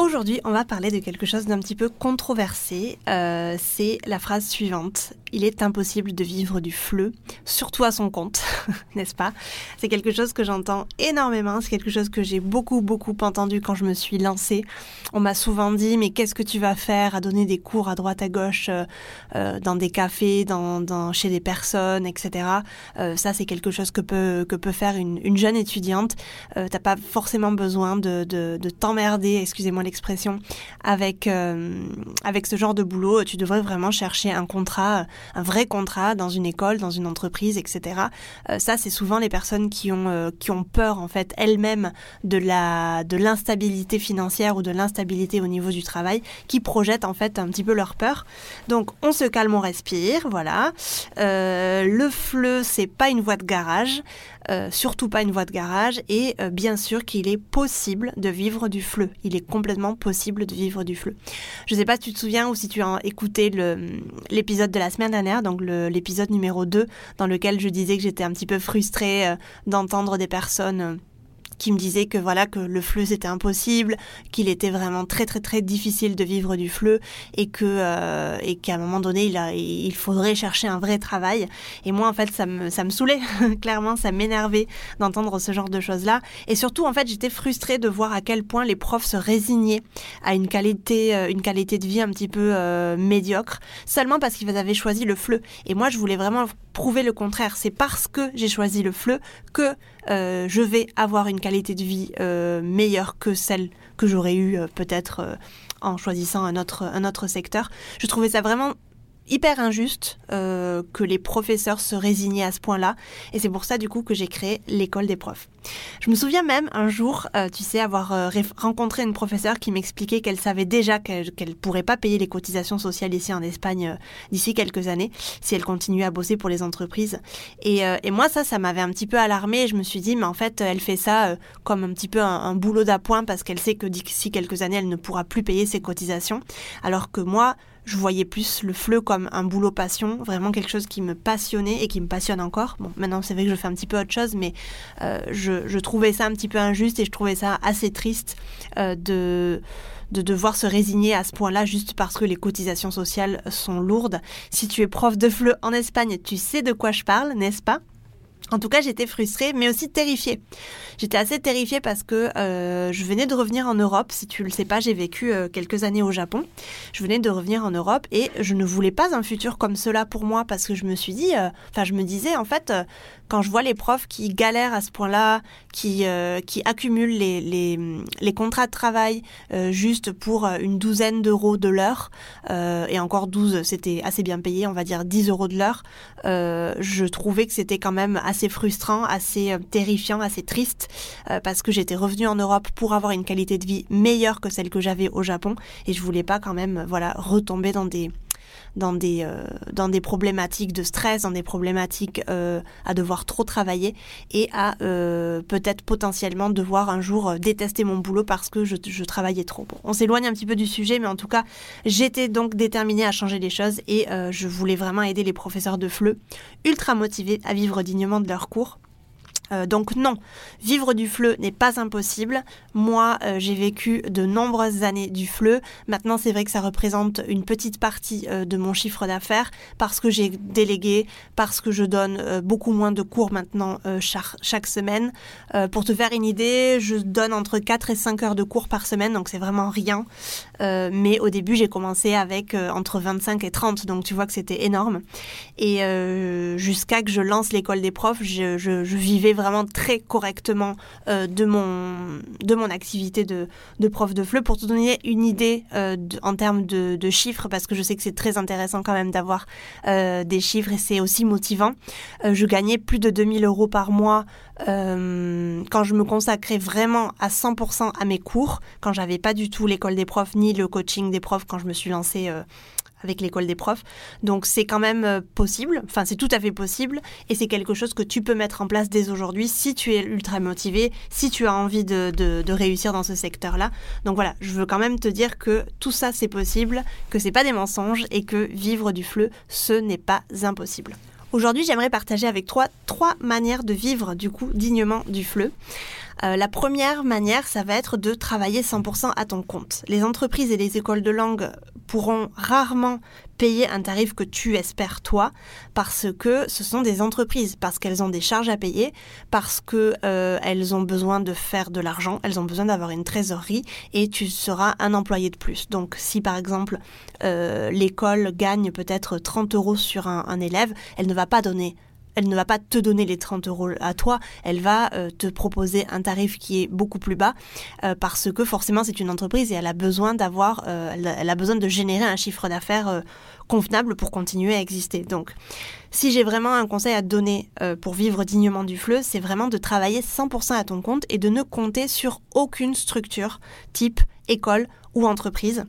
Aujourd'hui, on va parler de quelque chose d'un petit peu controversé. Euh, c'est la phrase suivante il est impossible de vivre du fleu, surtout à son compte, n'est-ce pas? C'est quelque chose que j'entends énormément, c'est quelque chose que j'ai beaucoup, beaucoup entendu quand je me suis lancée. On m'a souvent dit, mais qu'est-ce que tu vas faire à donner des cours à droite, à gauche, euh, euh, dans des cafés, dans, chez des personnes, etc. Ça, c'est quelque chose que peut, que peut faire une, jeune étudiante. T'as pas forcément besoin de, de, t'emmerder, excusez-moi l'expression, avec, avec ce genre de boulot. Tu devrais vraiment chercher un contrat un vrai contrat dans une école, dans une entreprise, etc. Euh, ça, c'est souvent les personnes qui ont, euh, qui ont peur, en fait, elles-mêmes de la de l'instabilité financière ou de l'instabilité au niveau du travail, qui projettent, en fait, un petit peu leur peur. Donc, on se calme, on respire, voilà. Euh, le fleu, c'est pas une voie de garage. Euh, surtout pas une voie de garage, et euh, bien sûr qu'il est possible de vivre du fleu. Il est complètement possible de vivre du fleu. Je ne sais pas si tu te souviens ou si tu as écouté l'épisode de la semaine dernière, donc l'épisode numéro 2, dans lequel je disais que j'étais un petit peu frustrée euh, d'entendre des personnes qui me disait que voilà que le fleu c'était impossible, qu'il était vraiment très très très difficile de vivre du fleu et que euh, et qu'à un moment donné il, a, il faudrait chercher un vrai travail. Et moi en fait ça me ça me saoulait clairement, ça m'énervait d'entendre ce genre de choses là. Et surtout en fait j'étais frustrée de voir à quel point les profs se résignaient à une qualité euh, une qualité de vie un petit peu euh, médiocre seulement parce qu'ils avaient choisi le fleu. Et moi je voulais vraiment prouver le contraire. C'est parce que j'ai choisi le fleu que euh, je vais avoir une qualité de vie euh, meilleure que celle que j'aurais eue euh, peut-être en choisissant un autre, un autre secteur. Je trouvais ça vraiment hyper injuste euh, que les professeurs se résignaient à ce point-là. Et c'est pour ça, du coup, que j'ai créé l'école des profs. Je me souviens même un jour, euh, tu sais, avoir euh, rencontré une professeure qui m'expliquait qu'elle savait déjà qu'elle ne pourrait pas payer les cotisations sociales ici en Espagne d'ici quelques années si elle continuait à bosser pour les entreprises. Et, moi, ça, ça m'avait un petit peu alarmée. Je me suis dit, mais en fait, elle fait ça comme un petit peu un boulot d'appoint parce qu'elle sait que d'ici quelques années, elle ne pourra plus payer ses cotisations. Alors que moi, je voyais plus le fleu comme un boulot passion, vraiment quelque chose qui me passionnait et qui me passionne encore. Bon, maintenant c'est vrai que je fais un petit peu autre chose, mais euh, je, trouvais ça un petit peu injuste et je trouvais ça assez triste euh, de de devoir se résigner à ce point-là juste parce que les cotisations sociales sont lourdes. Si tu es prof de fleu en Espagne, tu sais de quoi je parle, n'est-ce pas? En tout cas, j'étais frustrée, mais aussi terrifiée. J'étais assez terrifiée parce que euh, je venais de revenir en Europe. Si tu le sais pas, j'ai vécu euh, quelques années au Japon. Je venais de revenir en Europe et je ne voulais pas un futur comme cela pour moi parce que je me suis dit, euh, enfin, je me disais en fait, quand je vois les profs qui galèrent à ce point-là, qui, qui accumulent les, les, les, contrats de travail juste pour une douzaine d'euros de l'heure, et encore 12, c'était assez bien payé, on va dire 10 euros de l'heure, je trouvais que c'était quand même assez frustrant, assez terrifiant, assez triste euh, parce que j'étais revenue en Europe pour avoir une qualité de vie meilleure que celle que j'avais au Japon. Et je voulais pas quand même voilà retomber dans des dans des, euh, dans des problématiques de stress, dans des problématiques euh, à devoir trop travailler et à peut-être potentiellement devoir un jour détester mon boulot parce que je, je travaillais trop. on s'éloigne un petit peu du sujet, mais en tout cas, j'étais donc déterminée à changer les choses et je voulais vraiment aider les professeurs de FLE ultra motivés à vivre dignement de leurs cours. Euh, donc non, vivre du fleu n'est pas impossible. Moi, euh, j'ai vécu de nombreuses années du fleu. Maintenant, c'est vrai que ça représente une petite partie euh, de mon chiffre d'affaires parce que j'ai délégué, parce que je donne beaucoup moins de cours maintenant chaque, semaine. pour te faire une idée, je donne entre 4 et 5 heures de cours par semaine, donc c'est vraiment rien. mais au début, j'ai commencé avec entre 25 et 30, donc tu vois que c'était énorme. Et jusqu'à que je lance l'école des profs, je, je, vivais très correctement euh, de, mon, de mon activité de, de prof de FLE. Pour te donner une idée euh, en termes de, de, chiffres, parce que je sais que c'est très intéressant quand même d'avoir euh, des chiffres et c'est aussi motivant, je gagnais plus de 2000 euros par mois quand je me consacrais vraiment à 100% à mes cours, quand j'avais pas du tout l'école des profs ni le coaching des profs quand je me suis lancée avec l'école des profs. Donc c'est quand même euh, possible, enfin c'est tout à fait possible et c'est quelque chose que tu peux mettre en place dès aujourd'hui si tu es ultra motivé, si tu as envie de, réussir dans ce secteur-là. Donc voilà, je veux quand même te dire que tout ça c'est possible, que c'est pas des mensonges et que vivre du fleu, ce n'est pas impossible. Aujourd'hui, j'aimerais partager avec toi trois manières de vivre du coup dignement du fleu. Euh, la première manière, ça va être de travailler 100% à ton compte. Les entreprises et les écoles de langue pourront rarement payer un tarif que tu espères toi parce que ce sont des entreprises, parce qu'elles ont des charges à payer, parce qu'elles euh, ont besoin de faire de l'argent, elles ont besoin d'avoir une trésorerie et tu seras un employé de plus. Donc si par exemple euh, l'école gagne peut-être 30 euros sur un élève, elle ne va pas donner elle ne va pas te donner les 30 euros à toi, elle va euh, te proposer un tarif qui est beaucoup plus bas euh, parce que forcément c'est une entreprise et elle a besoin d'avoir, euh, elle, a besoin de générer un chiffre d'affaires convenable pour continuer à exister. Donc, si j'ai vraiment un conseil à te donner pour vivre dignement du fleu, c'est vraiment de travailler 100% à ton compte et de ne compter sur aucune structure type école ou entreprise.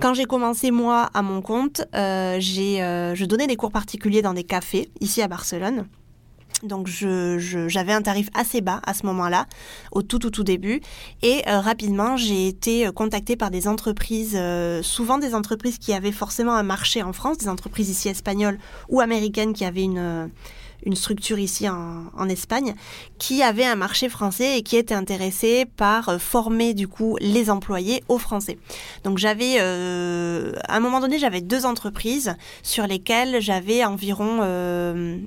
Quand j'ai commencé moi à mon compte, euh, j'ai, euh, je donnais des cours particuliers dans des cafés ici à Barcelone. Donc j'avais un tarif assez bas à ce moment-là, au tout tout tout début. Et euh, rapidement, j'ai été contactée par des entreprises, souvent des entreprises qui avaient forcément un marché en France, des entreprises ici espagnoles ou américaines qui avaient une une structure ici en, Espagne, qui avait un marché français et qui était intéressée par euh, former du coup les employés au français. Donc j'avais, euh, à un moment donné, j'avais deux entreprises sur lesquelles j'avais environ euh,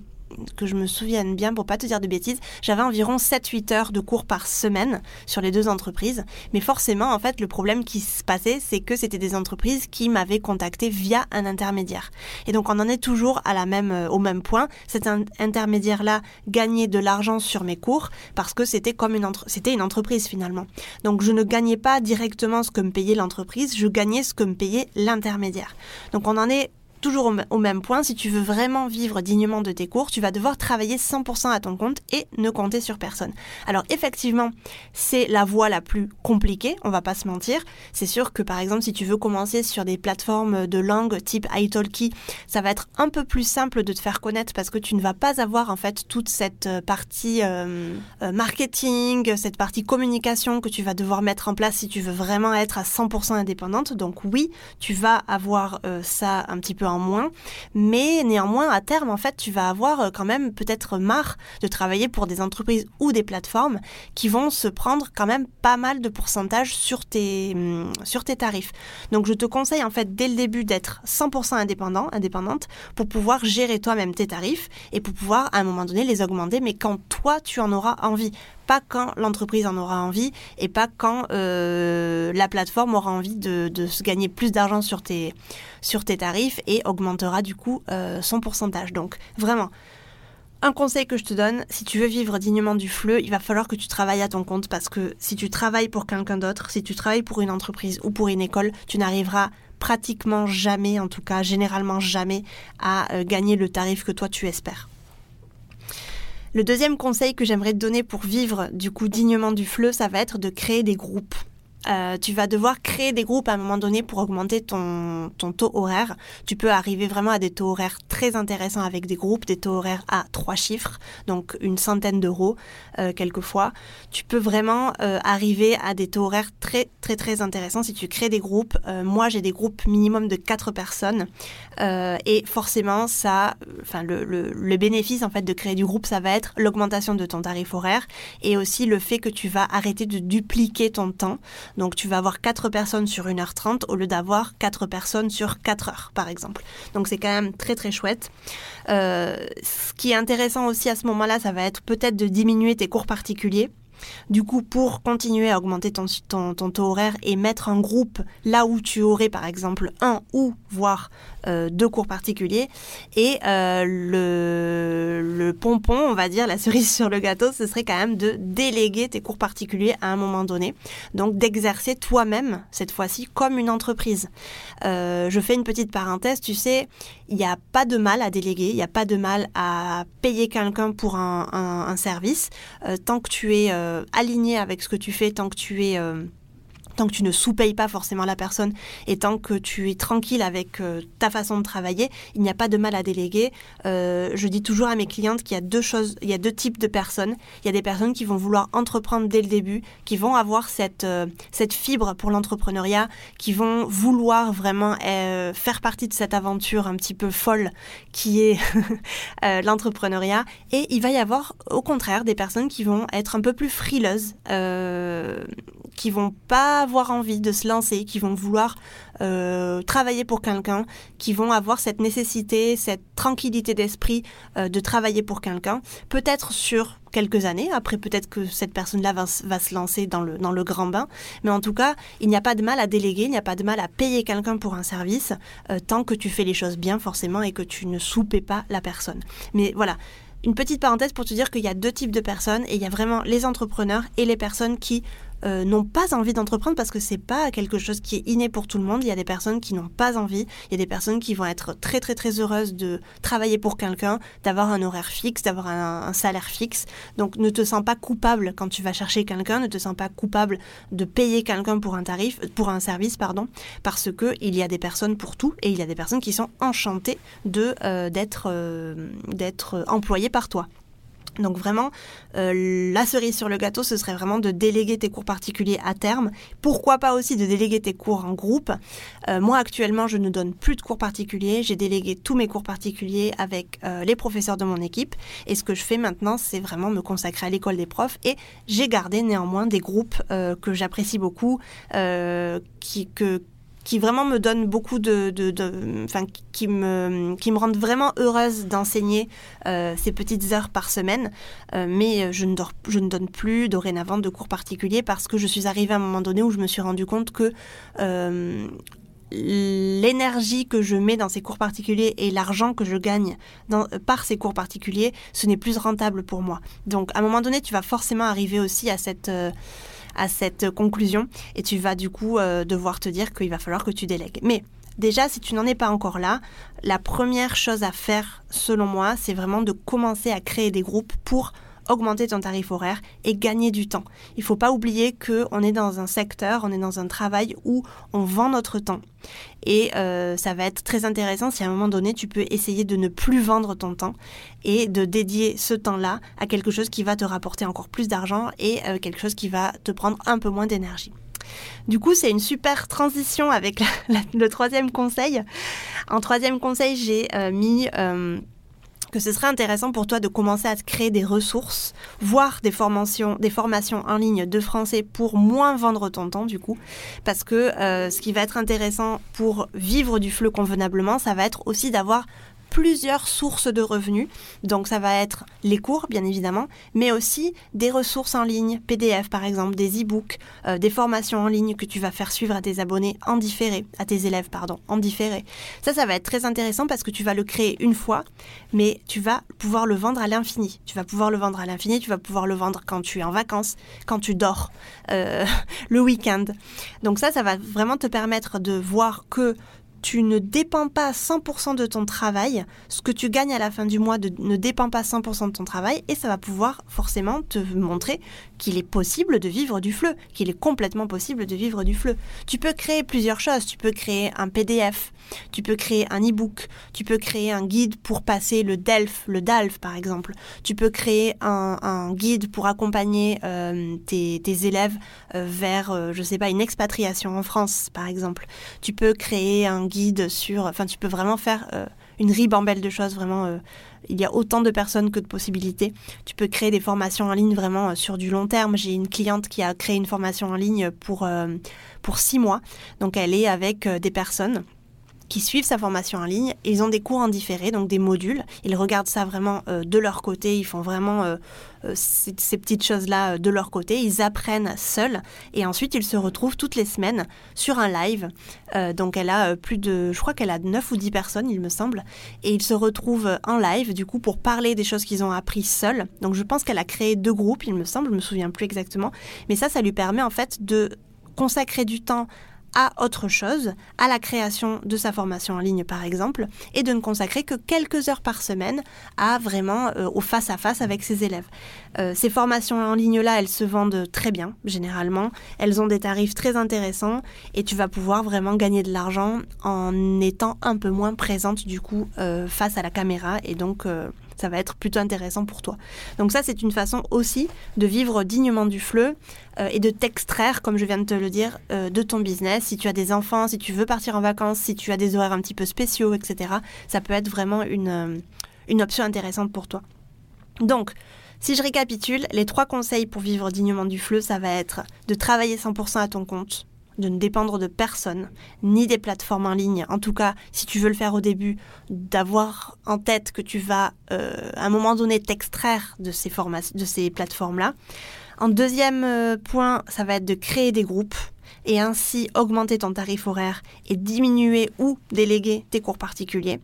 que je me souvienne bien, pour pas te dire de bêtises, j'avais environ 7-8 heures de cours par semaine sur les deux entreprises. Mais forcément, en fait, le problème qui se passait, c'est que c'était des entreprises qui m'avaient contacté via un intermédiaire. Et donc, on en est toujours à la même, euh, au même point. Cet intermédiaire-là gagnait de l'argent sur mes cours parce que c'était comme une, c'était une entreprise finalement. Donc, je ne gagnais pas directement ce que me payait l'entreprise, je gagnais ce que me payait l'intermédiaire. Donc, on en est toujours au, même point, si tu veux vraiment vivre dignement de tes cours, tu vas devoir travailler 100% à ton compte et ne compter sur personne. Alors effectivement, c'est la voie la plus compliquée, on va pas se mentir. C'est sûr que par exemple, si tu veux commencer sur des plateformes de langue type italki, ça va être un peu plus simple de te faire connaître parce que tu ne vas pas avoir en fait toute cette euh, partie euh, euh, marketing, cette partie communication que tu vas devoir mettre en place si tu veux vraiment être à 100% indépendante. Donc oui, tu vas avoir ça un petit peu en moins. Mais néanmoins, à terme, en fait, tu vas avoir euh, quand même peut-être marre de travailler pour des entreprises ou des plateformes qui vont se prendre quand même pas mal de pourcentage sur tes, hum, sur tes tarifs. Donc, je te conseille en fait dès le début d'être 100% indépendant, indépendante pour pouvoir gérer toi-même tes tarifs et pour pouvoir à un moment donné les augmenter, mais quand toi tu en auras envie pas quand l'entreprise en aura envie et pas quand euh, la plateforme aura envie de, se gagner plus d'argent sur tes, sur tes tarifs et augmentera du coup euh, son pourcentage. Donc vraiment, un conseil que je te donne, si tu veux vivre dignement du fleu, il va falloir que tu travailles à ton compte parce que si tu travailles pour quelqu'un d'autre, si tu travailles pour une entreprise ou pour une école, tu n'arriveras pratiquement jamais, en tout cas généralement jamais, à euh, gagner le tarif que toi tu espères. Le deuxième conseil que j'aimerais te donner pour vivre du coup dignement du fleu, ça va être de créer des groupes. Euh, tu vas devoir créer des groupes à un moment donné pour augmenter ton, ton, taux horaire. Tu peux arriver vraiment à des taux horaires très intéressants avec des groupes, des taux horaires à trois chiffres, donc une centaine d'euros euh, quelquefois. Tu peux vraiment euh, arriver à des taux horaires très très très intéressants si tu crées des groupes. moi, j'ai des groupes minimum de quatre personnes et forcément, ça, enfin le, le, le bénéfice en fait de créer du groupe, ça va être l'augmentation de ton tarif horaire et aussi le fait que tu vas arrêter de dupliquer ton temps. Donc tu vas avoir 4 personnes sur 1h30 au lieu d'avoir 4 personnes sur 4 heures, par exemple. Donc c'est quand même très très chouette. Euh, ce qui est intéressant aussi à ce moment-là, ça va être peut-être de diminuer tes cours particuliers. Du coup, pour continuer à augmenter ton, ton, ton, taux horaire et mettre un groupe là où tu aurais par exemple un ou voire euh, deux cours particuliers. Et euh, le, le, pompon, on va dire, la cerise sur le gâteau, ce serait quand même de déléguer tes cours particuliers à un moment donné. Donc d'exercer toi-même, cette fois-ci, comme une entreprise. Euh, je fais une petite parenthèse, tu sais, il n'y a pas de mal à déléguer, il n'y a pas de mal à payer quelqu'un pour un, un, un service, tant que tu es aligné avec ce que tu fais, tant que tu es tant que tu ne sous-payes pas forcément la personne et tant que tu es tranquille avec euh, ta façon de travailler, il n'y a pas de mal à déléguer. Euh, je dis toujours à mes clientes qu'il y a deux choses, il y a deux types de personnes. Il y a des personnes qui vont vouloir entreprendre dès le début, qui vont avoir cette, euh, cette fibre pour l'entrepreneuriat, qui vont vouloir vraiment faire partie de cette aventure un petit peu folle qui est l'entrepreneuriat. Et il va y avoir au contraire des personnes qui vont être un peu plus frileuses, qui vont pas avoir envie de se lancer, qui vont vouloir euh, travailler pour quelqu'un, qui vont avoir cette nécessité, cette tranquillité d'esprit euh, de travailler pour quelqu'un, peut-être sur quelques années, après peut-être que cette personne-là va, se lancer dans le, dans le grand bain, mais en tout cas, il n'y a pas de mal à déléguer, il n'y a pas de mal à payer quelqu'un pour un service, euh, tant que tu fais les choses bien forcément et que tu ne soupes pas la personne. Mais voilà, une petite parenthèse pour te dire qu'il y a deux types de personnes et il y a vraiment les entrepreneurs et les personnes qui euh, n'ont pas envie d'entreprendre parce que c'est pas quelque chose qui est inné pour tout le monde. Il y a des personnes qui n'ont pas envie. Il y a des personnes qui vont être très très très heureuses de travailler pour quelqu'un, d'avoir un horaire fixe, d'avoir un, salaire fixe. Donc ne te sens pas coupable quand tu vas chercher quelqu'un, ne te sens pas coupable de payer quelqu'un pour un tarif, pour un service, pardon, parce que il y a des personnes pour tout et il y a des personnes qui sont enchantées de euh, d'être euh, d'être employées par toi. Donc vraiment, euh, la cerise sur le gâteau, ce serait vraiment de déléguer tes cours particuliers à terme. Pourquoi pas aussi de déléguer tes cours en groupe euh, Moi actuellement, je ne donne plus de cours particuliers. J'ai délégué tous mes cours particuliers avec euh, les professeurs de mon équipe. Et ce que je fais maintenant, c'est vraiment me consacrer à l'école des profs. Et j'ai gardé néanmoins des groupes que j'apprécie beaucoup, qui, que, qui vraiment me donne beaucoup de, qui me, qui me rendent vraiment heureuse d'enseigner euh, ces petites heures par semaine. Euh, mais je ne, je ne donne plus dorénavant de cours particuliers parce que je suis arrivée à un moment donné où je me suis rendu compte que euh, l'énergie que je mets dans ces cours particuliers et l'argent que je gagne par ces cours particuliers, ce n'est plus rentable pour moi. Donc à un moment donné, tu vas forcément arriver aussi à cette à cette conclusion et tu vas du coup euh, devoir te dire qu'il va falloir que tu délègues. Mais déjà, si tu n'en es pas encore là, la première chose à faire, selon moi, c'est vraiment de commencer à créer des groupes pour augmenter ton tarif horaire et gagner du temps. Il ne faut pas oublier qu'on est dans un secteur, on est dans un travail où on vend notre temps. Et euh, ça va être très intéressant si à un moment donné, tu peux essayer de ne plus vendre ton temps et de dédier ce temps-là à quelque chose qui va te rapporter encore plus d'argent et euh, quelque chose qui va te prendre un peu moins d'énergie. Du coup, c'est une super transition avec le troisième conseil. En troisième conseil, j'ai euh, mis que ce serait intéressant pour toi de commencer à créer des ressources, voire des formations, des formations en ligne de français pour moins vendre ton temps du coup. Parce que euh, ce qui va être intéressant pour vivre du fleu convenablement, ça va être aussi d'avoir plusieurs sources de revenus. Donc ça va être les cours, bien évidemment, mais aussi des ressources en ligne, PDF par exemple, des e-books, euh, des formations en ligne que tu vas faire suivre à tes abonnés en différé, à tes élèves, pardon, en différé. Ça, ça va être très intéressant parce que tu vas le créer une fois, mais tu vas pouvoir le vendre à l'infini. Tu vas pouvoir le vendre à l'infini, tu vas pouvoir le vendre quand tu es en vacances, quand tu dors, euh, le week-end. Donc ça, ça va vraiment te permettre de voir que tu ne dépends pas 100% de ton travail, ce que tu gagnes à la fin du mois ne dépend pas 100% de ton travail et ça va pouvoir forcément te montrer qu'il est possible de vivre du fleu, qu'il est complètement possible de vivre du fleu. Tu peux créer plusieurs choses, tu peux créer un PDF, tu peux créer un e-book, tu peux créer un guide pour passer le DELF, le DALF par exemple, tu peux créer un, guide pour accompagner euh, tes, élèves euh, vers, je euh, je sais pas, une expatriation en France par exemple. Tu peux créer un guide sur... Enfin, tu peux vraiment faire euh, une ribambelle de choses, vraiment. Il y a autant de personnes que de possibilités. Tu peux créer des formations en ligne vraiment sur du long terme. J'ai une cliente qui a créé une formation en ligne pour, pour six mois. Donc, elle est avec des personnes qui suivent sa formation en ligne. Ils ont des cours en différé, donc des modules. Ils regardent ça vraiment euh, de leur côté. Ils font vraiment euh, euh, ces, petites choses-là de leur côté. Ils apprennent seuls. Et ensuite, ils se retrouvent toutes les semaines sur un live. donc, elle a plus de, je crois qu'elle a 9 ou 10 personnes, il me semble. Et ils se retrouvent en live, du coup, pour parler des choses qu'ils ont appris seuls. Donc, je pense qu'elle a créé deux groupes, il me semble. Je me souviens plus exactement. Mais ça, ça lui permet en fait de consacrer du temps à autre chose, à la création de sa formation en ligne par exemple, et de ne consacrer que quelques heures par semaine à vraiment euh, au face-à-face avec ses élèves. Euh, ces formations en ligne-là, elles se vendent très bien, généralement. Elles ont des tarifs très intéressants et tu vas pouvoir vraiment gagner de l'argent en étant un peu moins présente du coup euh, face à la caméra et donc ça va être plutôt intéressant pour toi. Donc ça, c'est une façon aussi de vivre dignement du fleu euh, et de t'extraire, comme je viens de te le dire, euh, de ton business. Si tu as des enfants, si tu veux partir en vacances, si tu as des horaires un petit peu spéciaux, etc., ça peut être vraiment une, euh, une option intéressante pour toi. Donc, si je récapitule, les trois conseils pour vivre dignement du fleu, ça va être de travailler 100% à ton compte, de ne dépendre de personne, ni des plateformes en ligne. En tout cas, si tu veux le faire au début, d'avoir en tête que tu vas euh, à un moment donné t'extraire de ces, de ces plateformes-là. En deuxième euh, point, ça va être de créer des groupes et ainsi augmenter ton tarif horaire et diminuer ou déléguer tes cours particuliers.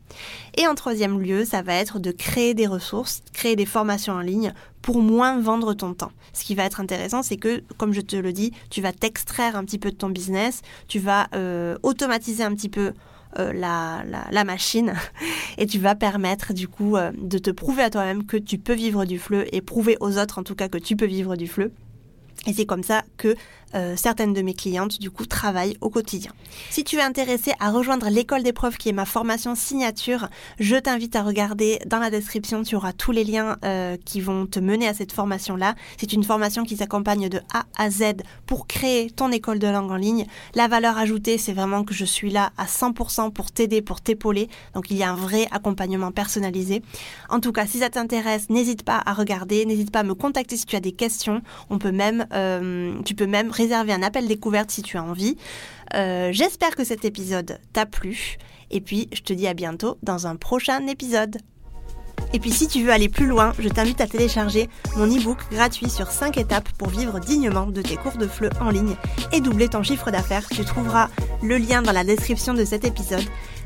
Et en troisième lieu, ça va être de créer des ressources, créer des formations en ligne pour moins vendre ton temps. Ce qui va être intéressant, c'est que, comme je te le dis, tu vas t'extraire un petit peu de ton business, tu vas euh, automatiser un petit peu euh, la, la, machine et tu vas permettre du coup euh, de te prouver à toi-même que tu peux vivre du fleu et prouver aux autres en tout cas que tu peux vivre du fleu. Et c'est comme ça que euh, certaines de mes clientes, du coup, travaillent au quotidien. Si tu es intéressé à rejoindre l'école d'épreuves qui est ma formation signature, je t'invite à regarder dans la description, tu auras tous les liens euh, qui vont te mener à cette formation-là. C'est une formation qui s'accompagne de A à Z pour créer ton école de langue en ligne. La valeur ajoutée, c'est vraiment que je suis là à 100% pour t'aider, pour t'épauler. Donc il y a un vrai accompagnement personnalisé. En tout cas, si ça t'intéresse, n'hésite pas à regarder, n'hésite pas à me contacter si tu as des questions. On peut même, euh, tu peux même réserver un appel découverte si tu as envie. Euh, j'espère que cet épisode t'a plu. Et puis, je te dis à bientôt dans un prochain épisode. Et puis si tu veux aller plus loin, je t'invite à télécharger mon e-book gratuit sur 5 étapes pour vivre dignement de tes cours de FLE en ligne et doubler ton chiffre d'affaires. Tu trouveras le lien dans la description de cet épisode.